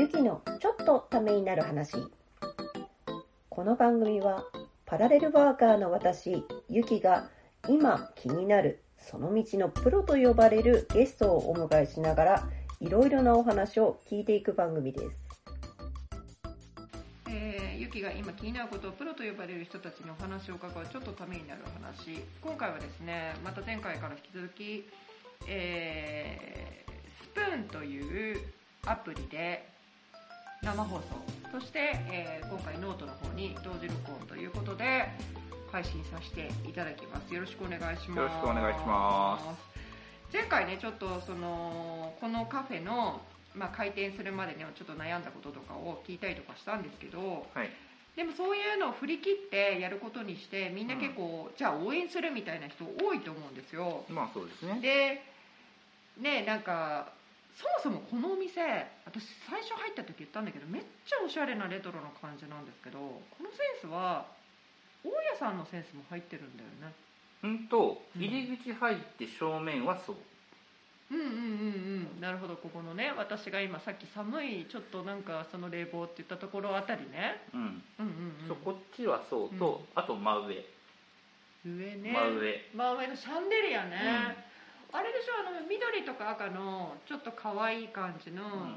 ゆきのちょっとためになる話。この番組はパラレルワーカーの私、ゆきが今気になるその道のプロと呼ばれるゲストをお迎えしながらいろいろなお話を聞いていく番組です。えー、ゆきが今気になることをプロと呼ばれる人たちにお話を伺うちょっとためになる話今回はですねまた前回から引き続き、えースプーンというアプリで生放送。そして、えー今回ノートの方に同時録音ということで配信させていただきます。よろしくお願いします。よろしくお願いします。前回ねちょっとそのこのカフェの、まあ、開店するまでねちょっと悩んだこととかを聞いたりとかしたんですけどはい。でもそういうのを振り切ってやることにしてみんな結構、じゃあ応援するみたいな人多いと思うんですよ。まあそうですね。でねなんかそもそもこのお店私最初入った時言ったんだけどめっちゃおしゃれなレトロな感じなんですけどこのセンスは大家さんのセンスも入ってるんだよね。うんと、うん。入り口入って正面はそう。うんうんうんうん。なるほど。ここのね私が今さっき寒いちょっとなんかその冷房って言ったところあたりね。うん。うんうんそうこっちはそうと、あと真上。うん上ね。真上。真上のシャンデリアね、あれでしょあの緑とか赤のちょっと可愛い感じの、うん。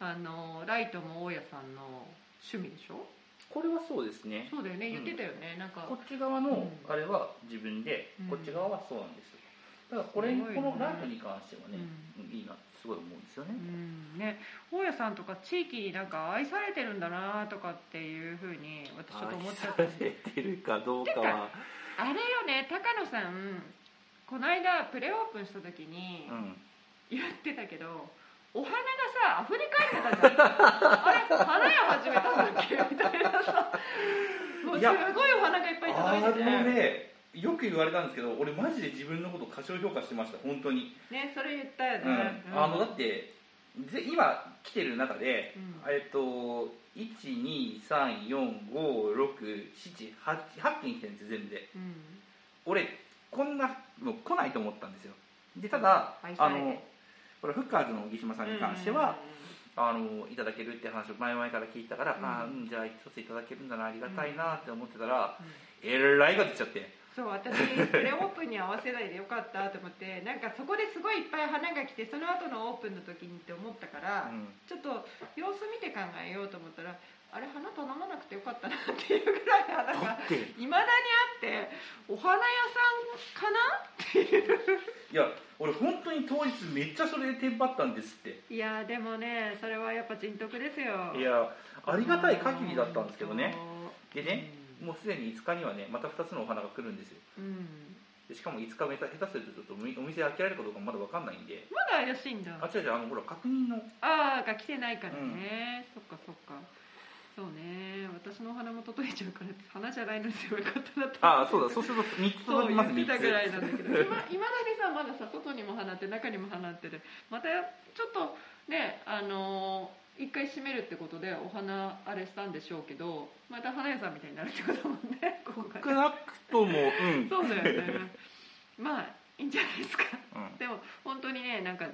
あのライトも大家さんの趣味でしょ？これはそうですね。そうだよね。うん。言ってたよね、なんかこっち側のうん。あれは自分で、うん。こっち側はそうなんですよ。だからこれね。このライトに関してはね、ううん。いいなすごい思うんですよね。うん。ね。大家さんとか地域になんか愛されてるんだなとかっていうふうに私ちょっと思っちゃった。愛されてるかどうかは、あれよね高野さんこの間プレオープンした時にうん。言ってたけどお花がさ溢れ返ってたじゃん。あれ花屋始めたんだっけ？みたいなさ。もうすごいお花がいっぱいあ届いててのね、よく言われたんですけど、俺マジで自分のこと過小評価してました、本当に。ねそれ言ったようん。ね、うん。あのだってぜ今来てる中で、うん。えっと123456788件来てるんですよ全部で。うん。俺こんなの来ないと思ったんですよ。でただあ愛されてのこれフッカーズの小木島さんに関しては、あのいただけるって話を前々から聞いたから、うんああうんじゃあ一ついただけるんだなありがたいなって思ってたら、うん。うんえらいこと言っちゃって。そう私プレオープンに合わせないでよかったと思って なんかそこですごいいっぱい花が来てその後のオープンの時にって思ったから、うん。ちょっと様子見て考えようと思ったらあれ花頼まなくてよかったなっていうぐらい花がいまだにあってお花屋さんかな？っていういや俺本当に当日めっちゃそれでテンパったんですって。いやでもねそれはやっぱ人徳ですよ。いやありがたい限りだったんですけどね。うんでねもうすでに5日にはねまた2つのお花が来るんですよ。うん。でしかも5日目下手するとちょっとお店開けられるかどうかまだ分かんないんで。まだ怪しいんだ。あ違う違うあのほら確認の。ああが来てないからね、そっか。そっ花も届いちゃうから花じゃないのですよよかった。なとあそうだそうすると3つ届きます3言ってたぐらいつなんだけどいまだにさまださ外にも花って中にも花ってでまたちょっとねあのー一回閉めるってことでお花あれしたんでしょうけどまた花屋さんみたいになるってことだもんねここが少なくともうん。そうだよね。まあいいんじゃないですか。うん。でも本当にねなんか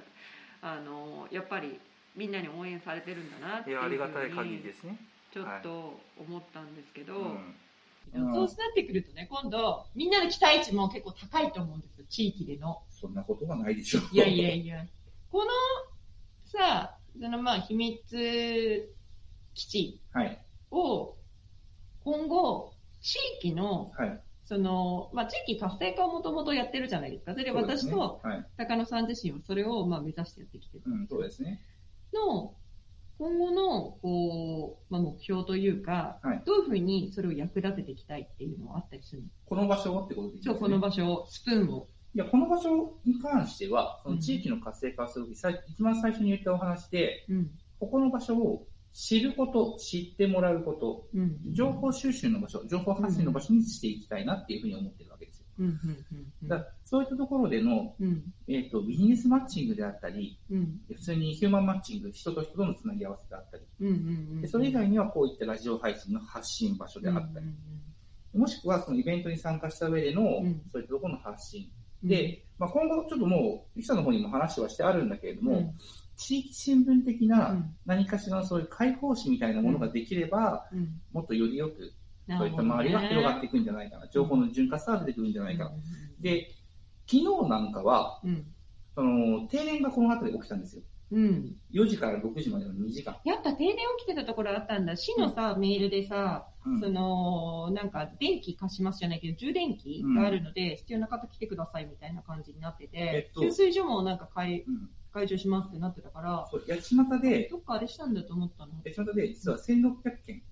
あのやっぱりみんなに応援されてるんだなっていいうふうに。やありがたい限りですねちょっと思ったんですけど、うん。そうなってくるとね今度みんなの期待値も結構高いと思うんですよ地域での。そんなことはないでしょいやいやいや。このさそのまあ秘密基地はい。を今後地域のはい。その、まあ、地域活性化をもともとやってるじゃないですか。それで私と高野さん自身はそれをまあ目指してやってきてる。うんそうですね。の今後のこう、まあ、目標というか、はい。どういうふうにそれを役立てていきたいっていうのはあったりするの？この場所ってことですね。そうこの場所をスプーンを。いやこの場所に関してはその地域の活性化をするとき、さい一番最初に言ったお話でうん。ここの場所を知ること知ってもらうことうん。情報収集の場所情報発信の場所にしていきたいなっていうふうに思ってるうんうんうんだそういったところでの、うん。えー、とビジネスマッチングであったりうん。普通にヒューマンマッチング人と人とのつなぎ合わせであったり。うんうんでそれ以外にはこういったラジオ配信の発信場所であったり、もしくはそのイベントに参加した上での、うん。そういったところの発信。うん。で、まあ、今後ちょっともう、記者の方にも話はしてあるんだけれども、うん。地域新聞的うなん。何かしらのそういう解放誌みたいなものができれば、うん。もっとよりよく、なそういった周りが広がっていくんじゃないかな。情報の潤滑さが出てくるんじゃないかな。で、昨日なんかは、うん。その、停電がこの辺りで起きたんですよ。うん。4時から6時までの2時間。やっぱ停電起きてたところあったんだ。市のさ、メールでさ、うんその、なんか、電気貸しますじゃないけど、充電器があるので、必要な方来てくださいみたいな感じになってて、えっと給水所もなんか解うん。解除しますってなってたから、そう、八街で、どっかあれしたんだと思ったの。八街で実は1600件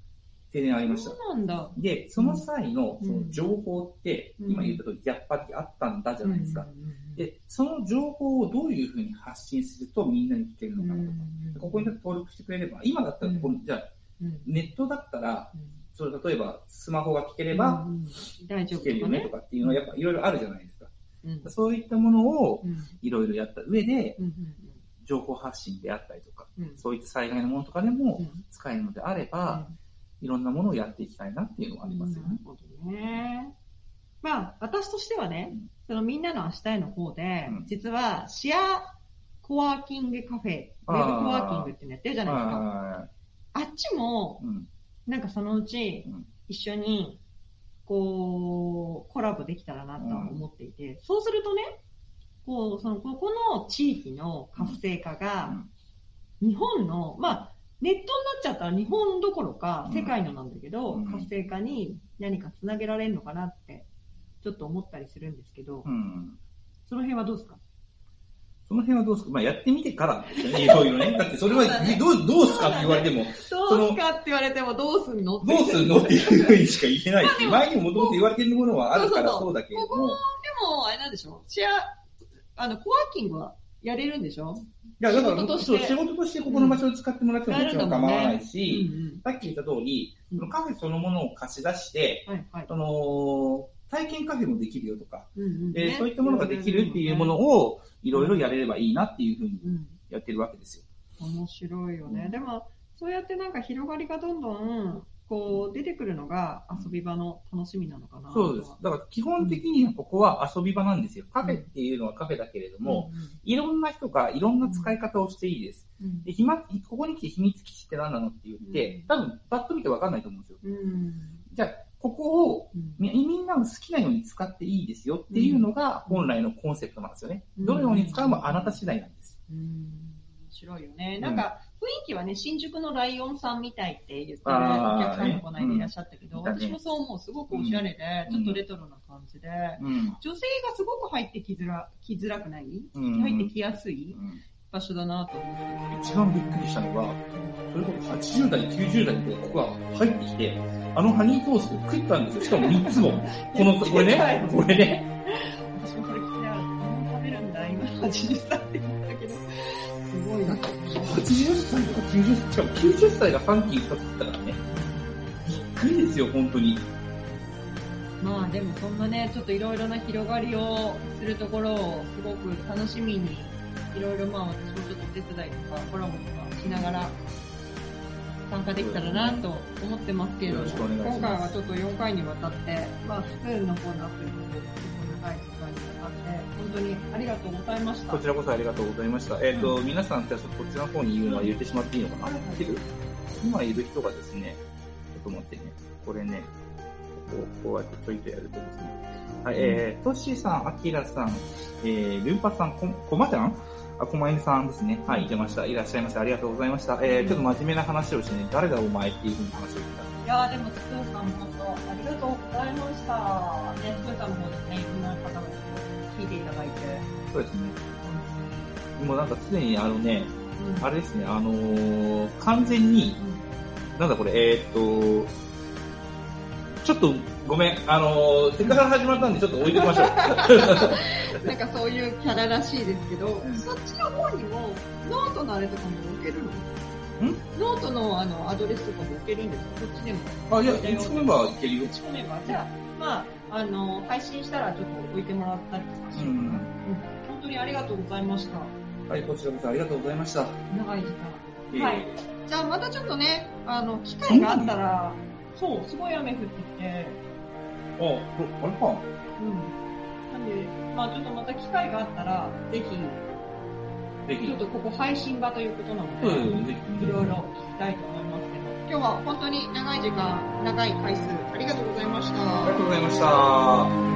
ありました。そ。うなんだ。で、その際のうん。その情報って、うん。今言った通り、やっぱりあったんだじゃないですか。で、その情報をどういうふうに発信するとみんなに聞けるのかなとか。うんここに登録してくれれば、今だったらここ、じゃあ、うん。ネットだったら、うん。それ例えばスマホが聞ければ聞けるよねとかっていうのはやっぱいろいろあるじゃないですか。うん。そういったものをうん。いろいろやった上で、うん情報発信であったりとか、そういった災害のものとかでもうん。使えるのであれば、いろんなものをやっていきたいなっていうのはありますよね。なるほどね。まあ、私としてはね、うん。そのみんなの明日への方で、うん。実はシェアコワーキングカフェ、ウェブコワーキングってのやってるじゃないですか。はあっちも、いうん。なんかそのうちうん。一緒に、こう、コラボできたらなとは思っていて、そうするとね、こう、その、ここの地域の活性化が、日本の、まあ、ネットになっちゃったら日本どころかうん。世界のなんだけど、うん。活性化に何かつなげられるのかなって、ちょっと思ったりするんですけど、うん。その辺はどうですか？その辺はどうですか？まあやってみてからですよね、いろいろね。だってそれはどうどうすかって言われても、どうすかって言われてもどうすんのどうするのっていうふうにしか言えないし、前にももともと言われてるものはあるからそうだけれどここも、でも、も、あれなんでしょシェア、あの、コワーキングはやれるんでしょ？いや、だから仕事として。そう仕事としてここの場所を使ってもらってももちろん構わないし、うん。さっき言った通り、うん。そのカフェそのものを貸し出して、はいはい。その、体験カフェもできるよとか、うんうん。ね。でそういったものができるっていうものをいろいろやれればいいなっていうふうにうんやってるわけですよ。面白いよね。うん。でも、そうやってなんか広がりがどんどん、こう、出てくるのが遊び場の楽しみなのかな。そうです。だから基本的にはここは遊び場なんですよ。カフェっていうのはカフェだけれども、いろんな人がいろんな使い方をしていいです。うん、うんで、ひま、ここに来て秘密基地って何なのって言って、うん多分パッと見てわかんないと思うんですよ。うん。じゃあ、ここをうんみみんなの好きなように使っていいですよっていうのが本来のコンセプトなんですよね。うんどのように使うもあなた次第なんです。うん面白いよね。うんなんか、雰囲気はね、新宿のライオンさんみたいって言ってるお客さんもこの間いらっしゃったけど、ねうん私もそう思う。すごくおしゃれで、うんちょっとレトロな感じで、うん。女性がすごく入ってきづら、きづらくない、うん入ってきやすいうん場所だなと思って。一番びっくりしたのが、それこそ80代、90代でここが入ってきて、あのハニートースト食ったんですよ。しかも3つも。この、これね、これね。私もそれ聞きながら、何食べるんだ今80歳80歳とか90歳、しかも90歳が3期2つ食ったからね。びっくりですよ、本当に。まあでもそんなね、ちょっといろいろな広がりをするところをすごく楽しみに、いろいろまあ私もちょっとお手伝いとかコラボとかしながら参加できたらなと思ってますけれども、今回はちょっと4回にわたって、まあスプーンの方のアプリの方で長い時間にわたって、本当にありがとうございました。こちらこそありがとうございました。えっ、と、皆さん、じゃあちょっとこちらの方に言うのは言ってしまっていいのかな、はいはいいける今いる人がですね、ちょっと待ってね。これね、こうこうやってちょいとやるとですね。はい、えー、トッシーさん、アキラさん、えー、ルンパさん、こ、こまちゃん？あ、こまゆみさんですね。はい、出ました。いらっしゃいませ。ありがとうございました。えー、ちょっと真面目な話をしてね、誰だお前っていうふうに話を聞いた。いやーでも、スプーンさんも本当、ありがとうございました。ね、スプーンさんの方ですね、聞いていただいて。そうですね。もうなんかすでにあのね、うん。あれですね、あのー完全に、なんだこれ、えーっと、ちょっとごめん、あのーせっかく始まったんでちょっと置いておきましょう。なんかそういうキャラらしいですけど、ん。そっちの方にも、ノートのあれとかも置けるの？ん？ノートのあのアドレスとかも置けるんですか？こっちでも。あ、いや、打ち込めばいける。よ。じゃあ、まあ、あの、配信したらちょっと置いてもらったりとかしようかな。うんうん本当にありがとうございました。はい、こちらこそありがとうございました。長い時えー間。はい。じゃあまたちょっとね、あの、機会があったら、そう、すごい雨降ってきて、あ、こあれか。うん。なんで、まあちょっとまた機会があったら、ぜひ、ぜひちょっ。とここ配信場ということなので。いろいろ聞きたいと思いますけど、今日は本当に長い時間、長い回数、ありがとうございました。ありがとうございました。